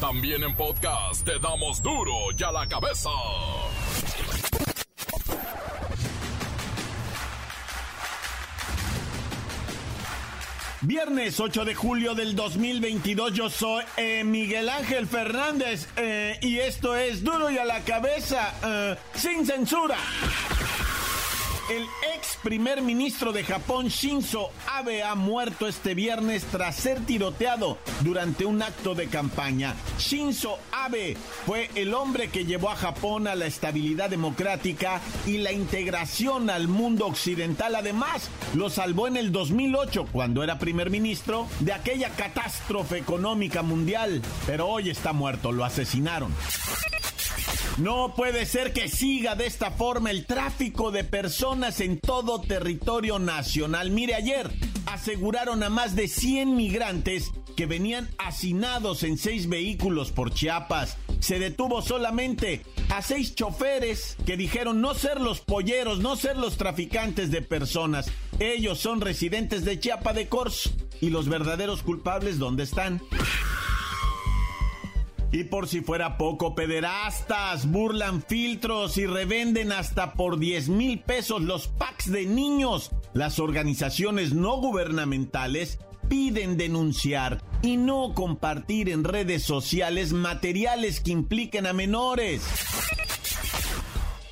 También en podcast te damos duro y a la cabeza. Viernes 8 de julio del 2022, yo soy eh, Miguel Ángel Fernández eh, y esto es Duro y a la cabeza, eh, sin censura. El ex primer ministro de Japón, Shinzo Abe, ha muerto este viernes tras ser tiroteado durante un acto de campaña. Shinzo Abe fue el hombre que llevó a Japón a la estabilidad democrática y la integración al mundo occidental. Además, lo salvó en el 2008, cuando era primer ministro, de aquella catástrofe económica mundial. Pero hoy está muerto, lo asesinaron. No puede ser que siga de esta forma el tráfico de personas en todo territorio nacional. Mire, ayer aseguraron a más de 100 migrantes que venían hacinados en seis vehículos por Chiapas. Se detuvo solamente a seis choferes que dijeron no ser los polleros, no ser los traficantes de personas. Ellos son residentes de Chiapa de Corzo. ¿Y los verdaderos culpables dónde están? Y por si fuera poco, pederastas burlan filtros y revenden hasta por 10 mil pesos los packs de niños. Las organizaciones no gubernamentales piden denunciar y no compartir en redes sociales materiales que impliquen a menores.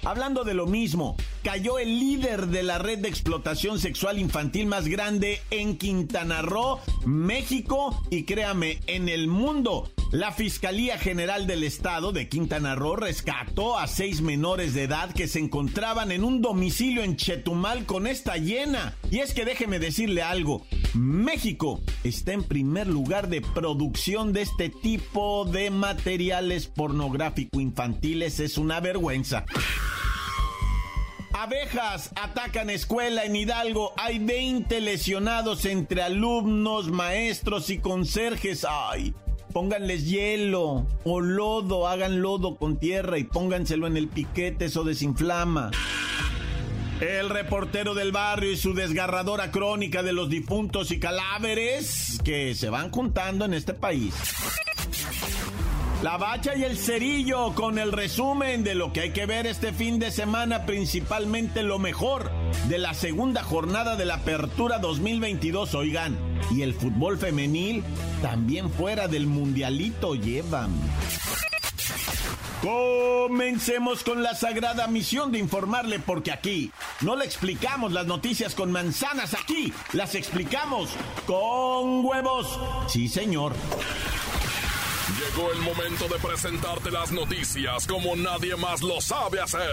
Hablando de lo mismo, cayó el líder de la red de explotación sexual infantil más grande en Quintana Roo, México y créame, en el mundo. La Fiscalía General del Estado de Quintana Roo rescató a seis menores de edad que se encontraban en un domicilio en Chetumal con esta llena. Y es que déjeme decirle algo, México está en primer lugar de producción de este tipo de materiales pornográfico infantiles. Es una vergüenza. Abejas atacan escuela en Hidalgo. Hay 20 lesionados entre alumnos, maestros y conserjes. Ay, pónganles hielo o lodo, hagan lodo con tierra y pónganselo en el piquete, eso desinflama. El reportero del barrio y su desgarradora crónica de los difuntos y cadáveres que se van juntando en este país. La bacha y el cerillo con el resumen de lo que hay que ver este fin de semana, principalmente lo mejor de la segunda jornada de la Apertura 2022, oigan. Y el fútbol femenil también fuera del mundialito llevan. Comencemos con la sagrada misión de informarle porque aquí no le explicamos las noticias con manzanas, aquí las explicamos con huevos. Sí, señor. Llegó el momento de presentarte las noticias como nadie más lo sabe hacer.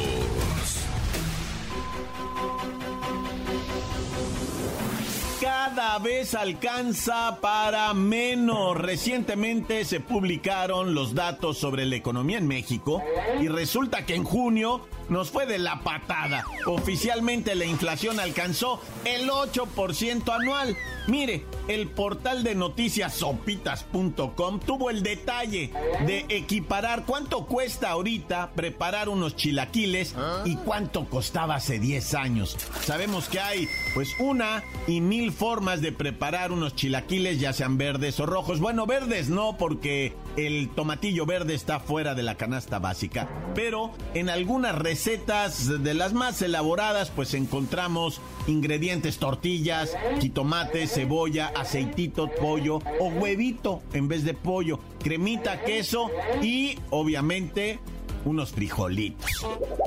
Cada vez alcanza para menos. Recientemente se publicaron los datos sobre la economía en México y resulta que en junio nos fue de la patada. Oficialmente la inflación alcanzó el 8% anual. Mire, el portal de noticias sopitas.com tuvo el detalle de equiparar cuánto cuesta ahorita preparar unos chilaquiles y cuánto costaba hace 10 años. Sabemos que hay pues una y mil formas de preparar unos chilaquiles, ya sean verdes o rojos. Bueno, verdes no, porque el tomatillo verde está fuera de la canasta básica. Pero en algunas recetas de las más elaboradas, pues encontramos ingredientes tortillas, jitomates, cebolla, aceitito, pollo o huevito en vez de pollo, cremita, queso y obviamente unos frijolitos.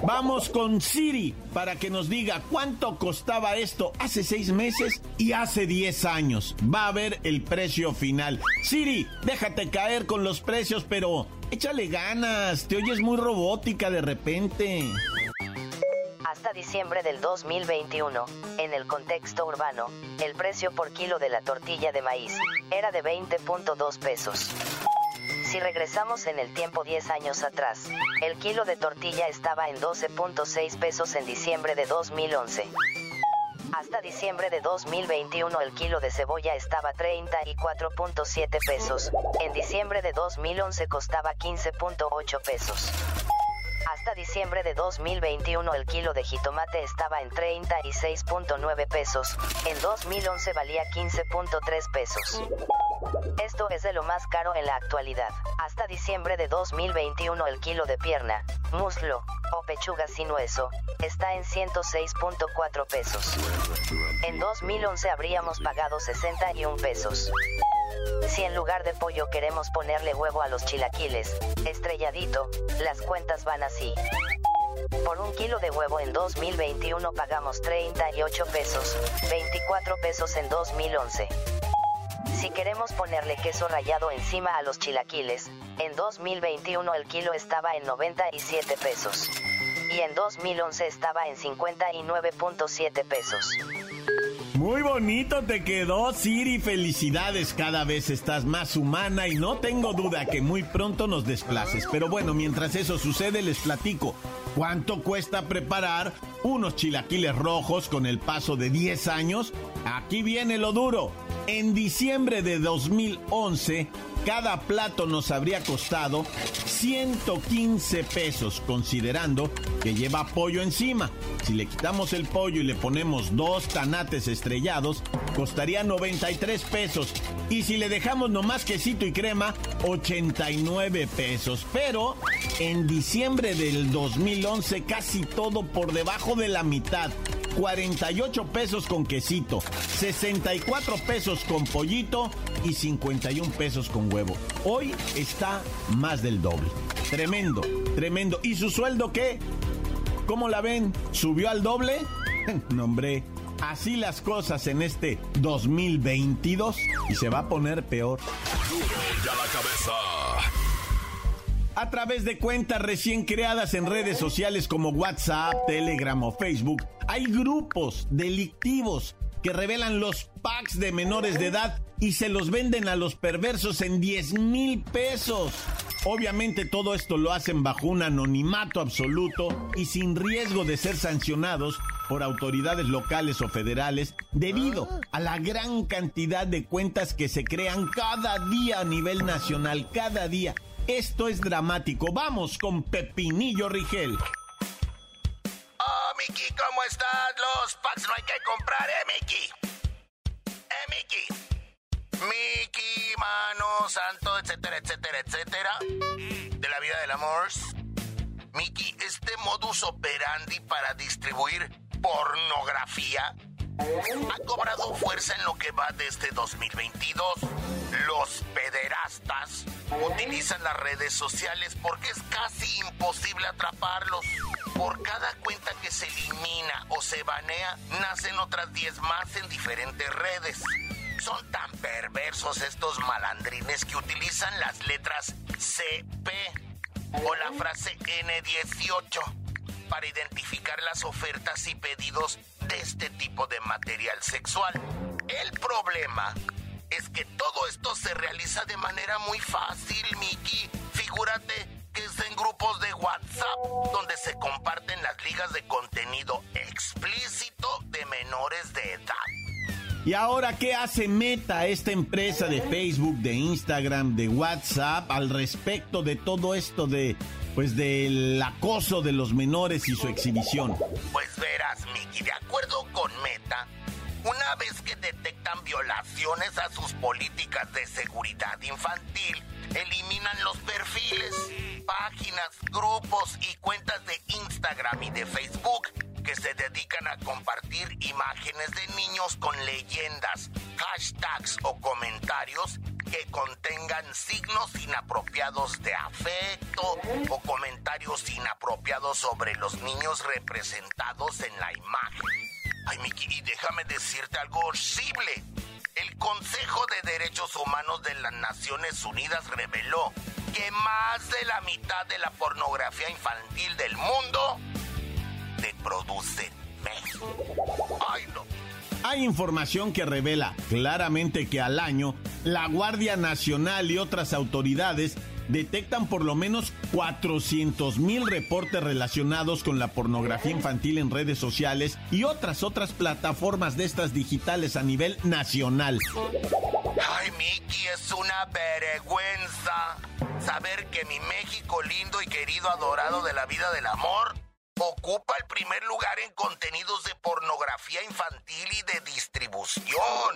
Vamos con Siri para que nos diga cuánto costaba esto hace seis meses y hace diez años. Va a ver el precio final. Siri, déjate caer con los precios, pero échale ganas. Te oyes muy robótica de repente. Hasta diciembre del 2021, en el contexto urbano, el precio por kilo de la tortilla de maíz era de 20.2 pesos. Si regresamos en el tiempo 10 años atrás, el kilo de tortilla estaba en 12.6 pesos en diciembre de 2011. Hasta diciembre de 2021 el kilo de cebolla estaba 34.7 pesos. En diciembre de 2011 costaba 15.8 pesos. Hasta diciembre de 2021 el kilo de jitomate estaba en 36.9 pesos, en 2011 valía 15.3 pesos. Esto es de lo más caro en la actualidad. Hasta diciembre de 2021 el kilo de pierna, muslo o pechuga sin hueso está en 106.4 pesos. En 2011 habríamos pagado 61 pesos. Si en lugar de pollo queremos ponerle huevo a los chilaquiles, estrelladito, las cuentas van así. Por un kilo de huevo en 2021 pagamos 38 pesos, 24 pesos en 2011. Si queremos ponerle queso rallado encima a los chilaquiles, en 2021 el kilo estaba en 97 pesos. Y en 2011 estaba en 59.7 pesos. Muy bonito te quedó, Siri. Felicidades, cada vez estás más humana y no tengo duda que muy pronto nos desplaces. Pero bueno, mientras eso sucede, les platico. ¿Cuánto cuesta preparar unos chilaquiles rojos con el paso de 10 años? Aquí viene lo duro. En diciembre de 2011, cada plato nos habría costado 115 pesos, considerando que lleva pollo encima. Si le quitamos el pollo y le ponemos dos tanates estrellados, costaría 93 pesos. Y si le dejamos nomás quesito y crema, 89 pesos. Pero en diciembre del 2011, casi todo por debajo de la mitad. 48 pesos con quesito, 64 pesos con pollito y 51 pesos con huevo. Hoy está más del doble. Tremendo, tremendo. ¿Y su sueldo qué? ¿Cómo la ven? ¿Subió al doble? no, hombre. Así las cosas en este 2022 y se va a poner peor. ya la cabeza a través de cuentas recién creadas en redes sociales como WhatsApp, Telegram o Facebook, hay grupos delictivos que revelan los packs de menores de edad y se los venden a los perversos en 10 mil pesos. Obviamente todo esto lo hacen bajo un anonimato absoluto y sin riesgo de ser sancionados por autoridades locales o federales debido a la gran cantidad de cuentas que se crean cada día a nivel nacional, cada día. Esto es dramático. Vamos con Pepinillo Rigel. Oh, Miki, ¿cómo estás? Los packs no hay que comprar, ¿eh, Miki? ¿Eh, Miki? Miki, mano, santo, etcétera, etcétera, etcétera. De la vida del amor. Miki, este modus operandi para distribuir pornografía ha cobrado fuerza en lo que va de este 2022. Los pederastas utilizan las redes sociales porque es casi imposible atraparlos. Por cada cuenta que se elimina o se banea, nacen otras 10 más en diferentes redes. Son tan perversos estos malandrines que utilizan las letras CP o la frase N18 para identificar las ofertas y pedidos de este tipo de material sexual. El problema es que todo esto se realiza de manera muy fácil, Miki. Figúrate que es en grupos de WhatsApp donde se comparten las ligas de contenido explícito de menores de edad. ¿Y ahora qué hace Meta, esta empresa de Facebook, de Instagram, de WhatsApp, al respecto de todo esto de pues del acoso de los menores y su exhibición. Pues Mickey, de acuerdo con Meta, una vez que detectan violaciones a sus políticas de seguridad infantil, eliminan los perfiles, páginas, grupos y cuentas de Instagram y de Facebook que se dedican a compartir imágenes de niños con leyendas, hashtags o comentarios que contengan signos inapropiados de afecto o comentarios inapropiados sobre los niños representados en la imagen. Ay, Miki, y déjame decirte algo horrible. El Consejo de Derechos Humanos de las Naciones Unidas reveló que más de la mitad de la pornografía infantil del mundo se produce en México. Ay, no. Hay información que revela claramente que al año la Guardia Nacional y otras autoridades detectan por lo menos 400 mil reportes relacionados con la pornografía infantil en redes sociales y otras otras plataformas de estas digitales a nivel nacional. Ay, Miki, es una vergüenza saber que mi México lindo y querido adorado de la vida del amor ocupa el primer lugar en contenidos de pornografía infantil y de distribución.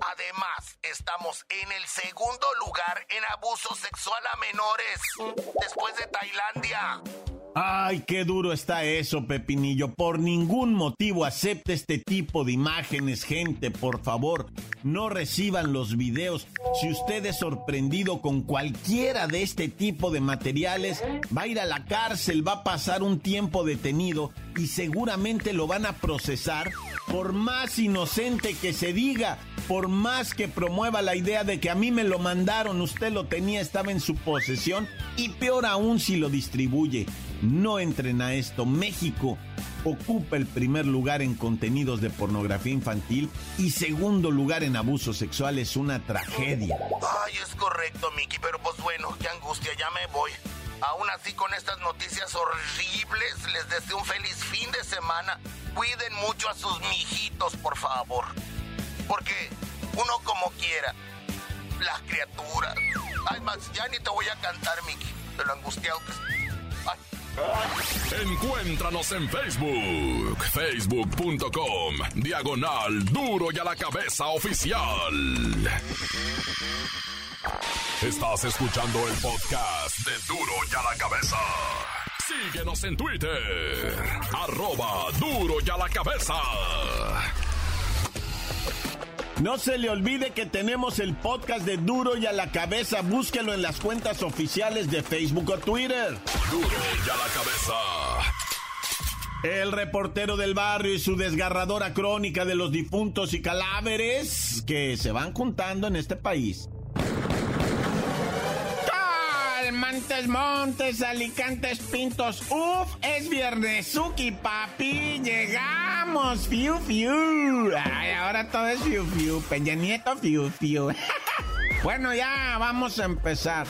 Además, estamos en el segundo lugar en abuso sexual a menores, después de Tailandia. Ay, qué duro está eso, Pepinillo. Por ningún motivo acepte este tipo de imágenes, gente, por favor. No reciban los videos. Si usted es sorprendido con cualquiera de este tipo de materiales, va a ir a la cárcel, va a pasar un tiempo detenido y seguramente lo van a procesar por más inocente que se diga, por más que promueva la idea de que a mí me lo mandaron, usted lo tenía, estaba en su posesión y peor aún si lo distribuye. No entren a esto. México ocupa el primer lugar en contenidos de pornografía infantil y segundo lugar en abuso sexual. Es una tragedia. Ay, es correcto, Miki, pero pues bueno, qué angustia, ya me voy. Aún así, con estas noticias horribles, les deseo un feliz fin de semana. Cuiden mucho a sus mijitos, por favor. Porque uno como quiera, las criaturas. Ay, Max, ya ni te voy a cantar, Miki, de lo angustiado que Encuéntranos en Facebook, facebook.com, diagonal duro y a la cabeza oficial. Estás escuchando el podcast de duro y a la cabeza. Síguenos en Twitter, arroba duro y a la cabeza. No se le olvide que tenemos el podcast de Duro y a la cabeza. Búsquelo en las cuentas oficiales de Facebook o Twitter. Duro y a la cabeza. El reportero del barrio y su desgarradora crónica de los difuntos y cadáveres que se van juntando en este país. Montes, Montes, Alicantes, Pintos. Uf, es viernesuki, papi. Llegamos. Fiu, fiu. Ay, ahora todo es fiu, fiu. Peña Nieto, fiu, fiu. bueno, ya vamos a empezar.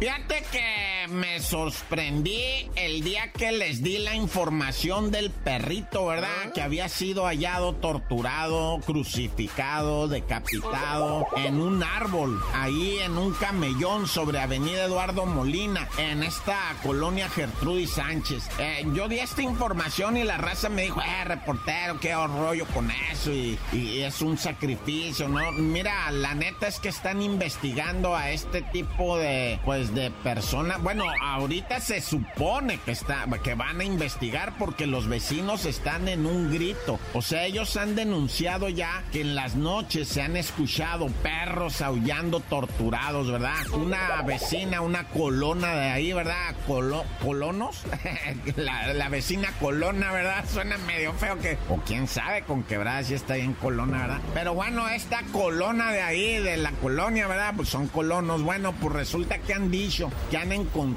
Fíjate que me sorprendí el día que les di la información del perrito, ¿verdad? Ah. Que había sido hallado torturado, crucificado, decapitado en un árbol, ahí en un camellón sobre Avenida Eduardo Molina, en esta colonia Gertrudis Sánchez. Eh, yo di esta información y la raza me dijo, eh, reportero, qué rollo con eso y, y es un sacrificio, ¿no? Mira, la neta es que están investigando a este tipo de, pues, de personas. Bueno, ahorita se supone que está, que van a investigar porque los vecinos están en un grito. O sea, ellos han denunciado ya que en las noches se han escuchado perros aullando torturados, ¿verdad? Una vecina, una colona de ahí, ¿verdad? colonos, la, vecina colona, ¿verdad? Suena medio feo que, o quién sabe con quebrada si está ahí en colona, ¿verdad? Pero bueno, esta colona de ahí, de la colonia, ¿verdad? Pues son colonos. Bueno, pues resulta que han dicho que han encontrado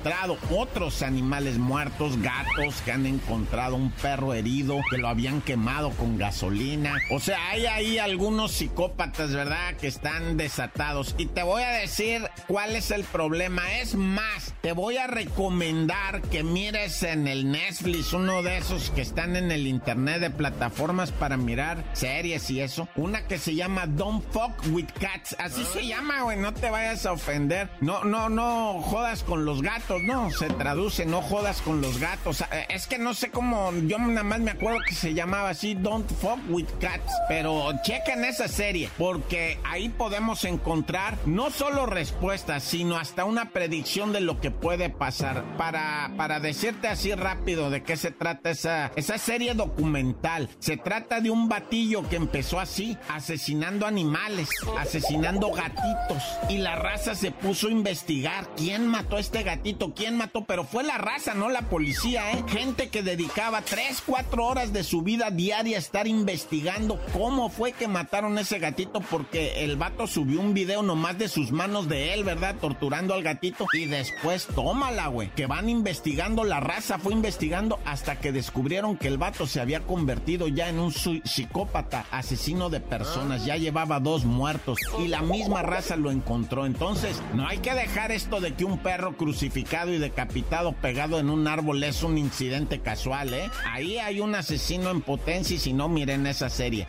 otros animales muertos, gatos, que han encontrado un perro herido, que lo habían quemado con gasolina. O sea, hay ahí algunos psicópatas, ¿verdad? Que están desatados. Y te voy a decir cuál es el problema. Es más, te voy a recomendar que mires en el Netflix, uno de esos que están en el internet de plataformas para mirar series y eso. Una que se llama Don't Fuck with Cats. Así se llama, güey. No te vayas a ofender. No, no, no jodas con los gatos, no, se traduce, no jodas con los gatos. Eh, es que no sé cómo, yo nada más me acuerdo que se llamaba así, Don't Fuck with Cats. Pero chequen esa serie, porque ahí podemos encontrar no solo respuestas, sino hasta una predicción de lo que puede pasar. Para, para decirte así rápido de qué se trata esa, esa serie documental. Se trata de un batillo que empezó así, asesinando animales, asesinando gatitos. Y la raza se puso a investigar quién mató a este gatito quién mató, pero fue la raza, no la policía, ¿eh? Gente que dedicaba 3, 4 horas de su vida diaria a estar investigando cómo fue que mataron ese gatito, porque el vato subió un video nomás de sus manos de él, ¿verdad? Torturando al gatito. Y después, tómala, güey, que van investigando, la raza fue investigando hasta que descubrieron que el vato se había convertido ya en un psicópata, asesino de personas, ya llevaba dos muertos y la misma raza lo encontró. Entonces, no hay que dejar esto de que un perro y decapitado pegado en un árbol es un incidente casual, ¿eh? Ahí hay un asesino en potencia y si no, miren esa serie.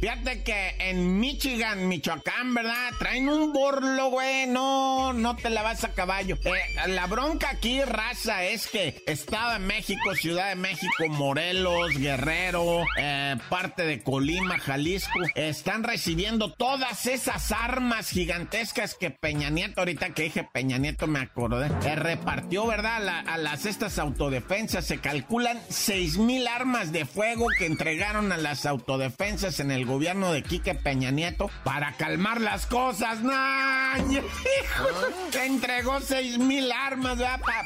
Fíjate que en Michigan, Michoacán, ¿verdad? Traen un borlo, güey. No, no te la vas a caballo. Eh, la bronca aquí, raza, es que Estado de México, Ciudad de México, Morelos, Guerrero, eh, parte de Colima, Jalisco, están recibiendo todas esas armas gigantescas que Peña Nieto, ahorita que dije Peña Nieto me acordé, eh, repartió, ¿verdad? a las estas autodefensas. Se calculan seis mil armas de fuego que entregaron a las autodefensas en el gobierno de Quique Peña Nieto para calmar las cosas. ¡No! Que entregó seis mil armas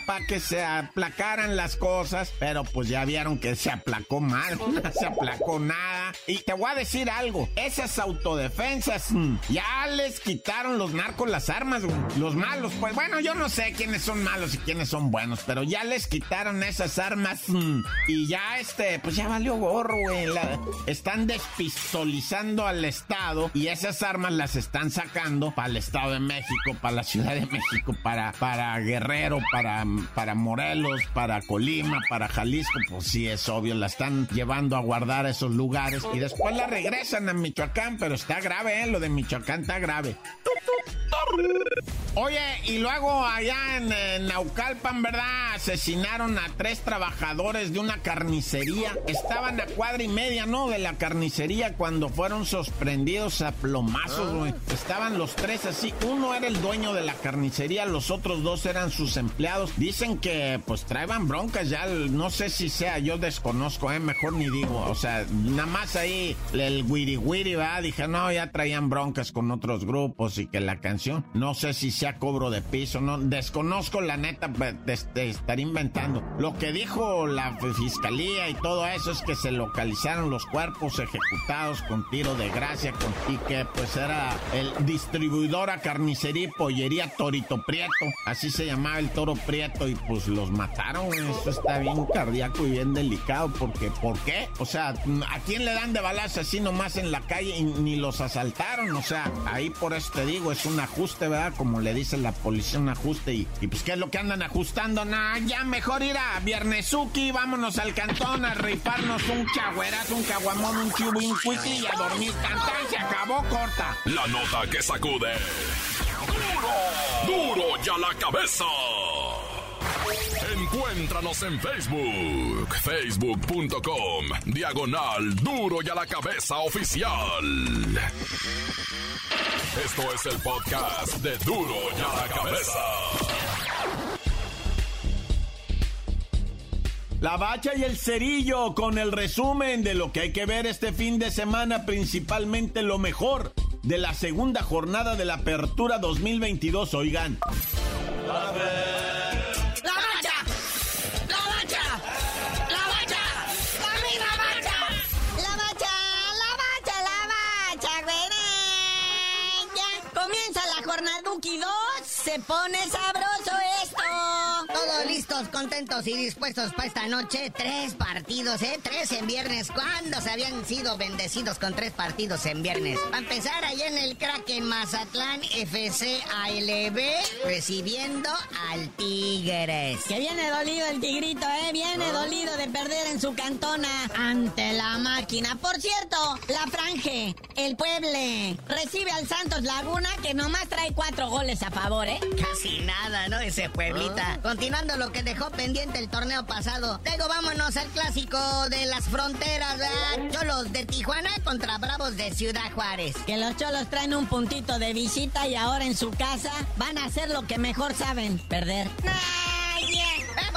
para que se aplacaran las cosas. Pero pues ya vieron que se aplacó mal, no se aplacó nada. Y te voy a decir algo, esas autodefensas mm, ya les quitaron los narcos las armas, Los malos, pues bueno, yo no sé quiénes son malos y quiénes son buenos, pero ya les quitaron esas armas mm, y ya este, pues ya valió gorro, güey. están despistolizados al Estado y esas armas las están sacando para el Estado de México, para la Ciudad de México, para, para Guerrero, para, para Morelos, para Colima, para Jalisco. Pues sí, es obvio, la están llevando a guardar a esos lugares y después la regresan a Michoacán, pero está grave, ¿eh? Lo de Michoacán está grave. Oye, y luego allá en, Naucalpan, ¿verdad? Asesinaron a tres trabajadores de una carnicería. Estaban a cuadra y media, ¿no? De la carnicería cuando fueron sorprendidos a plomazos, güey. Estaban los tres así. Uno era el dueño de la carnicería, los otros dos eran sus empleados. Dicen que, pues, traían broncas ya. No sé si sea, yo desconozco, ¿eh? Mejor ni digo. O sea, nada más ahí el wiri wiri, ¿verdad? Dije, no, ya traían broncas con otros grupos y que la canción. No sé si sea cobro de piso, no. Desconozco la neta de, estar inventando. Lo que dijo la fiscalía y todo eso es que se localizaron los cuerpos ejecutados con tiro de gracia con, y que pues era el distribuidor a carnicería y pollería Torito Prieto. Así se llamaba el toro Prieto y pues los mataron. Eso está bien cardíaco y bien delicado porque ¿por qué? O sea, ¿a quién le dan de balas así nomás en la calle y ni los asaltaron? O sea, ahí por eso te digo, es un ajuste, ¿verdad? Como le dice la policía, un ajuste y, y pues ¿qué es lo que andan ajustando? Nah, ya mejor ir a Viernesuki, vámonos al cantón a rifarnos un chagüerazo, un caguamón, un chubín, y a dormir. Cantar se acabó corta. La nota que sacude. ¡Duro! ¡Duro ya la cabeza! Encuéntranos en Facebook, facebook.com, diagonal duro y a la cabeza oficial. Esto es el podcast de duro y a la cabeza. La bacha y el cerillo con el resumen de lo que hay que ver este fin de semana, principalmente lo mejor de la segunda jornada de la Apertura 2022. Oigan. Se pone sabroso listos, contentos y dispuestos para esta noche. Tres partidos, ¿eh? Tres en viernes. ¿Cuándo se habían sido bendecidos con tres partidos en viernes? Para empezar, allá en el Kraken Mazatlán, FC ALB, recibiendo al Tigres. Que viene dolido el Tigrito, ¿eh? Viene dolido de perder en su cantona ante la máquina. Por cierto, la Franje, el Pueble, recibe al Santos Laguna, que nomás trae cuatro goles a favor, ¿eh? Casi nada, ¿no? Ese Pueblita. Continuando lo que dejó pendiente el torneo pasado. Luego vámonos al clásico de las fronteras, ¿verdad? Cholos de Tijuana contra Bravos de Ciudad Juárez. Que los cholos traen un puntito de visita y ahora en su casa van a hacer lo que mejor saben, perder.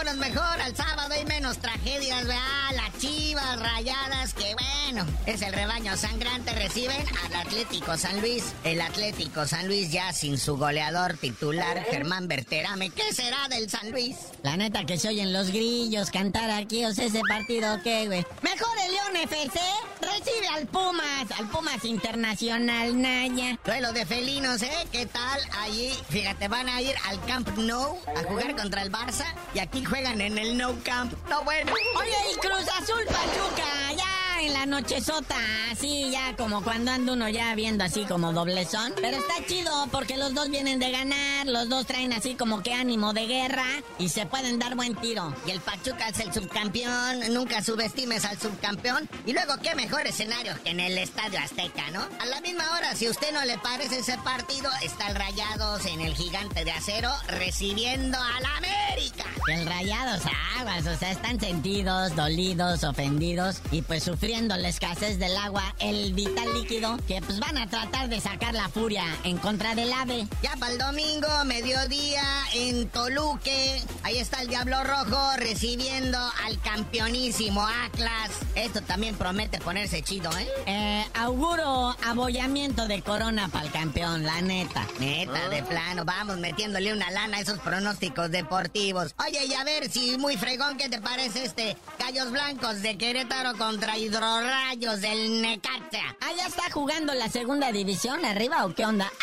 Vámonos mejor al sábado y menos menos tragedias, ¿verdad? Las chivas rayadas, que bueno, es el rebaño sangrante, reciben al Atlético San Luis. El Atlético San Luis ya sin su goleador titular, Germán Berterame. ¿Qué será del San Luis? La neta que se oyen los grillos cantar aquí, o sea, ese partido, ¿qué, güey? Mejor el León FC recibe al Pumas, al Pumas Internacional, Naya. Duelo de felinos, ¿eh? ¿Qué tal? Allí, fíjate, van a ir al Camp Nou a jugar contra el Barça y aquí juegan en el No Camp. No, bueno. Oye, y Cruz Azul Pachuca, ya en la nochezota, así ya como cuando anda uno ya viendo así como doblezón. Pero está chido porque los dos vienen de ganar, los dos traen así como que ánimo de guerra y se pueden dar buen tiro. Y el Pachuca es el subcampeón, nunca subestimes al subcampeón. Y luego qué mejor escenario que en el Estadio Azteca, ¿no? A la misma hora, si a usted no le parece ese partido, está el Rayados en el Gigante de Acero recibiendo al América. El Rayados aguas, o sea, están sentidos, dolidos, ofendidos y pues sufriendo la escasez del agua, el vital líquido, que pues van a tratar de sacar la furia en contra del ave. Ya para el domingo, mediodía, en Toluque, ahí está el Diablo Rojo recibiendo al campeonísimo Atlas. Esto también promete ponerse chido, ¿eh? eh auguro abollamiento de corona para el campeón, la neta. Neta, de plano, vamos metiéndole una lana a esos pronósticos deportivos. Oye, y a ver si muy fregón, ¿qué te parece este Gallos Blancos de Querétaro contra Hidro Rayos del Necaxa. Ah, ya está jugando la segunda división arriba o qué onda?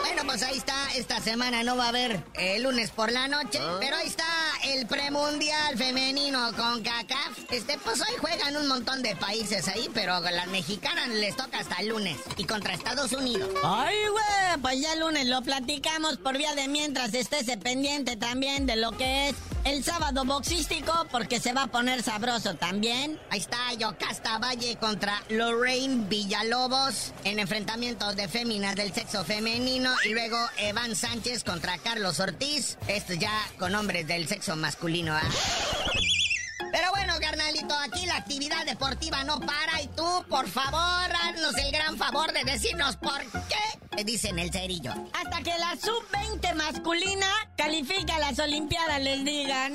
Bueno, pues ahí está. Esta semana no va a haber el lunes por la noche, ah. pero ahí está el premundial femenino con CACAF. Este, pues hoy juegan un montón de países ahí, pero las mexicanas les toca hasta el lunes y contra Estados Unidos. Ay, güey, pues ya el lunes lo platicamos por vía de mientras estés pendiente también de lo que es el sábado boxístico porque se va a poner sabroso también. Ahí está Yocasta Valle contra Lorraine Villalobos en enfrentamientos de féminas del sexo femenino y luego Evan Sánchez contra Carlos Ortiz. Esto ya con hombres del sexo masculino. ¿ah? Aquí la actividad deportiva no para y tú, por favor, haznos el gran favor de decirnos por qué, dicen el cerillo. Hasta que la sub-20 masculina califica a las Olimpiadas, les digan.